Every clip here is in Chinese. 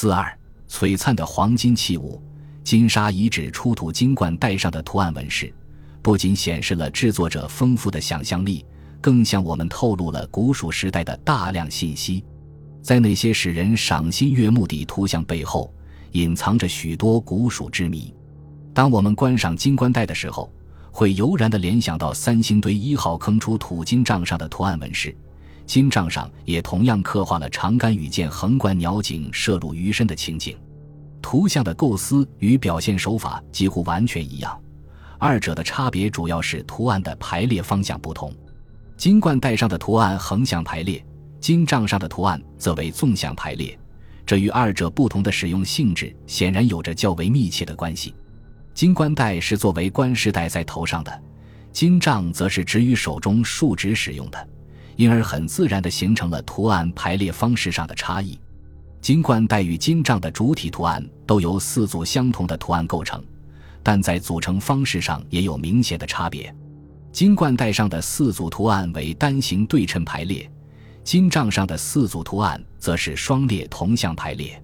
四二璀璨的黄金器物，金沙遗址出土金冠带上的图案纹饰，不仅显示了制作者丰富的想象力，更向我们透露了古蜀时代的大量信息。在那些使人赏心悦目的图像背后，隐藏着许多古蜀之谜。当我们观赏金冠带的时候，会油然地联想到三星堆一号坑出土金杖上的图案纹饰。金杖上也同样刻画了长杆羽箭横贯鸟颈射入鱼身的情景。图像的构思与表现手法几乎完全一样，二者的差别主要是图案的排列方向不同。金冠带上的图案横向排列。金杖上的图案则为纵向排列，这与二者不同的使用性质显然有着较为密切的关系。金冠带是作为冠饰戴在头上的，金杖则是指于手中竖直使用的，因而很自然地形成了图案排列方式上的差异。金冠带与金杖的主体图案都由四组相同的图案构成，但在组成方式上也有明显的差别。金冠带上的四组图案为单行对称排列。金杖上的四组图案则是双列同向排列，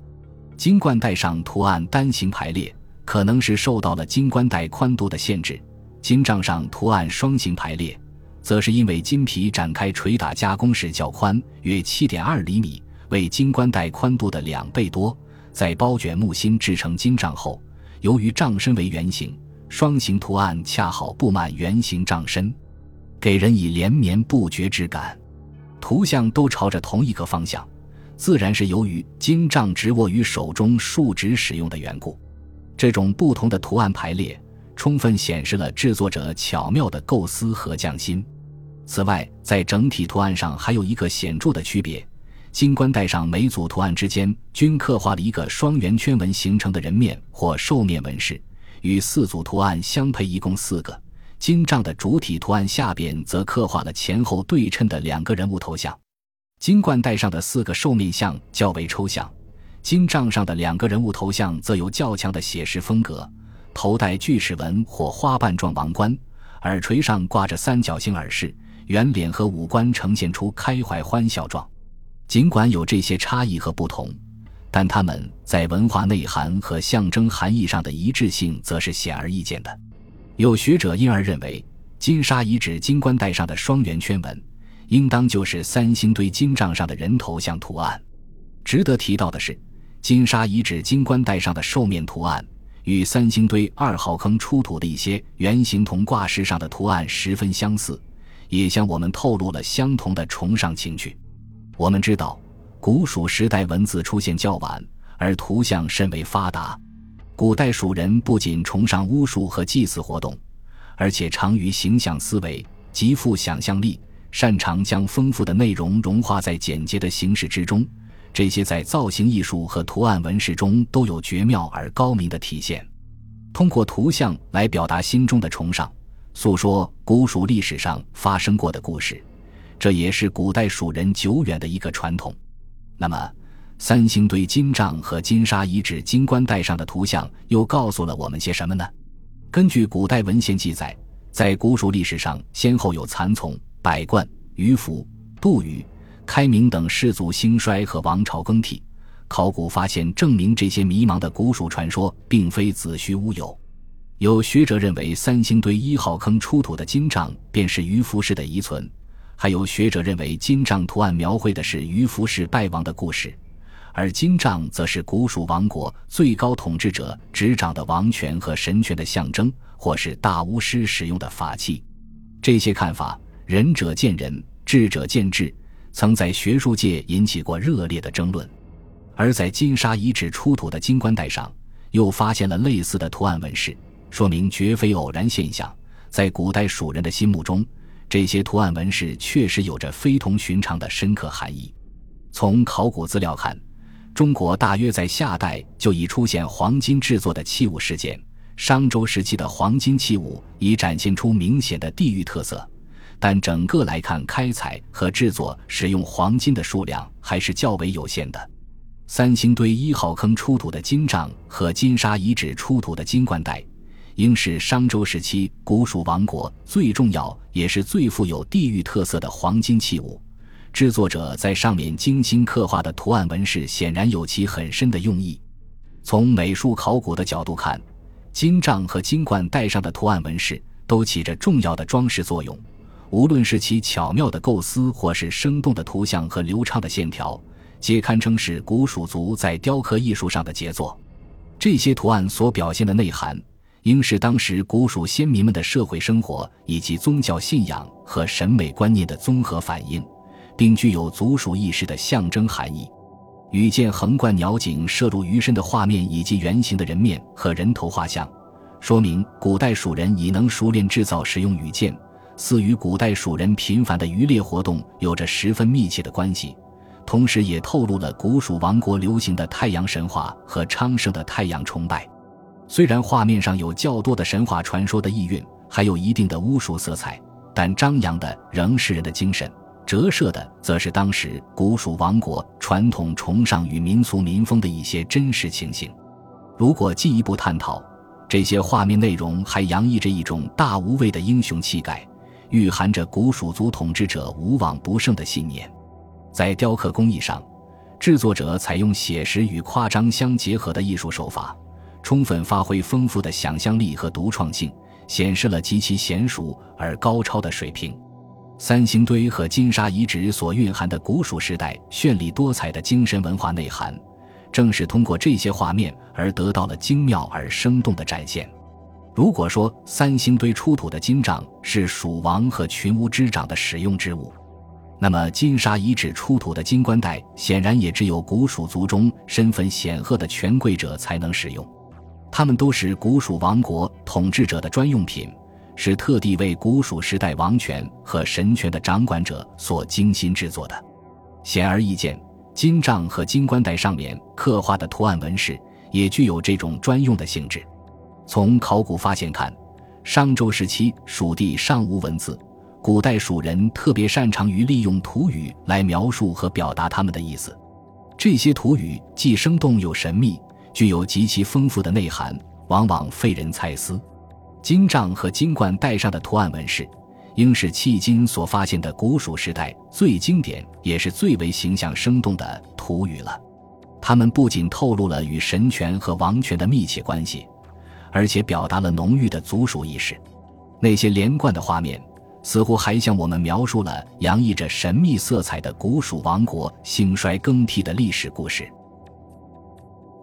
金冠带上图案单行排列，可能是受到了金冠带宽度的限制；金杖上图案双行排列，则是因为金皮展开捶打加工时较宽，约七点二厘米，为金冠带宽度的两倍多。在包卷木芯制成金杖后，由于杖身为圆形，双形图案恰好布满圆形杖身，给人以连绵不绝之感。图像都朝着同一个方向，自然是由于金杖直握于手中竖直使用的缘故。这种不同的图案排列，充分显示了制作者巧妙的构思和匠心。此外，在整体图案上还有一个显著的区别：金冠带上每组图案之间均刻画了一个双圆圈纹形成的人面或兽面纹饰，与四组图案相配，一共四个。金杖的主体图案下边则刻画了前后对称的两个人物头像，金冠带上的四个兽面像较为抽象，金杖上的两个人物头像则有较强的写实风格，头戴锯齿纹或花瓣状王冠，耳垂上挂着三角形耳饰，圆脸和五官呈现出开怀欢笑状。尽管有这些差异和不同，但他们在文化内涵和象征含义上的一致性则是显而易见的。有学者因而认为，金沙遗址金冠带上的双圆圈纹，应当就是三星堆金杖上的人头像图案。值得提到的是，金沙遗址金冠带上的兽面图案，与三星堆二号坑出土的一些圆形铜挂饰上的图案十分相似，也向我们透露了相同的崇尚情趣。我们知道，古蜀时代文字出现较晚，而图像甚为发达。古代蜀人不仅崇尚巫术和祭祀活动，而且长于形象思维，极富想象力，擅长将丰富的内容融化在简洁的形式之中。这些在造型艺术和图案纹饰中都有绝妙而高明的体现。通过图像来表达心中的崇尚，诉说古蜀历史上发生过的故事，这也是古代蜀人久远的一个传统。那么。三星堆金杖和金沙遗址金冠带上的图像又告诉了我们些什么呢？根据古代文献记载，在古蜀历史上，先后有蚕丛、百冠、鱼凫、杜宇、开明等氏族兴衰和王朝更替。考古发现证明，这些迷茫的古蜀传说并非子虚乌有。有学者认为，三星堆一号坑出土的金杖便是鱼凫氏的遗存；还有学者认为，金杖图案描绘的是鱼凫氏败亡的故事。而金杖则是古蜀王国最高统治者执掌的王权和神权的象征，或是大巫师使用的法器。这些看法，仁者见仁，智者见智，曾在学术界引起过热烈的争论。而在金沙遗址出土的金冠带上，又发现了类似的图案纹饰，说明绝非偶然现象。在古代蜀人的心目中，这些图案纹饰确实有着非同寻常的深刻含义。从考古资料看。中国大约在夏代就已出现黄金制作的器物事件，商周时期的黄金器物已展现出明显的地域特色，但整个来看，开采和制作使用黄金的数量还是较为有限的。三星堆一号坑出土的金杖和金沙遗址出土的金冠带，应是商周时期古蜀王国最重要也是最富有地域特色的黄金器物。制作者在上面精心刻画的图案纹饰显然有其很深的用意。从美术考古的角度看，金杖和金冠带上的图案纹饰都起着重要的装饰作用。无论是其巧妙的构思，或是生动的图像和流畅的线条，皆堪称是古蜀族在雕刻艺术上的杰作。这些图案所表现的内涵，应是当时古蜀先民们的社会生活以及宗教信仰和审美观念的综合反映。并具有族属意识的象征含义。羽箭横贯鸟颈射入鱼身的画面，以及圆形的人面和人头画像，说明古代蜀人已能熟练制造使用羽箭，似与古代蜀人频繁的渔猎活动有着十分密切的关系。同时，也透露了古蜀王国流行的太阳神话和昌盛的太阳崇拜。虽然画面上有较多的神话传说的意蕴，还有一定的巫术色彩，但张扬的仍是人的精神。折射的则是当时古蜀王国传统崇尚与民俗民风的一些真实情形。如果进一步探讨，这些画面内容还洋溢着一种大无畏的英雄气概，蕴含着古蜀族统治者无往不胜的信念。在雕刻工艺上，制作者采用写实与夸张相结合的艺术手法，充分发挥丰富的想象力和独创性，显示了极其娴熟而高超的水平。三星堆和金沙遗址所蕴含的古蜀时代绚丽多彩的精神文化内涵，正是通过这些画面而得到了精妙而生动的展现。如果说三星堆出土的金杖是蜀王和群巫之长的使用之物，那么金沙遗址出土的金冠带显然也只有古蜀族中身份显赫的权贵者才能使用，他们都是古蜀王国统治者的专用品。是特地为古蜀时代王权和神权的掌管者所精心制作的。显而易见，金杖和金冠带上面刻画的图案纹饰也具有这种专用的性质。从考古发现看，商周时期蜀地尚无文字，古代蜀人特别擅长于利用图语来描述和表达他们的意思。这些图语既生动又神秘，具有极其丰富的内涵，往往费人猜思。金杖和金冠带上的图案纹饰，应是迄今所发现的古蜀时代最经典也是最为形象生动的图语了。它们不仅透露了与神权和王权的密切关系，而且表达了浓郁的族属意识。那些连贯的画面，似乎还向我们描述了洋溢着神秘色彩的古蜀王国兴衰更替的历史故事。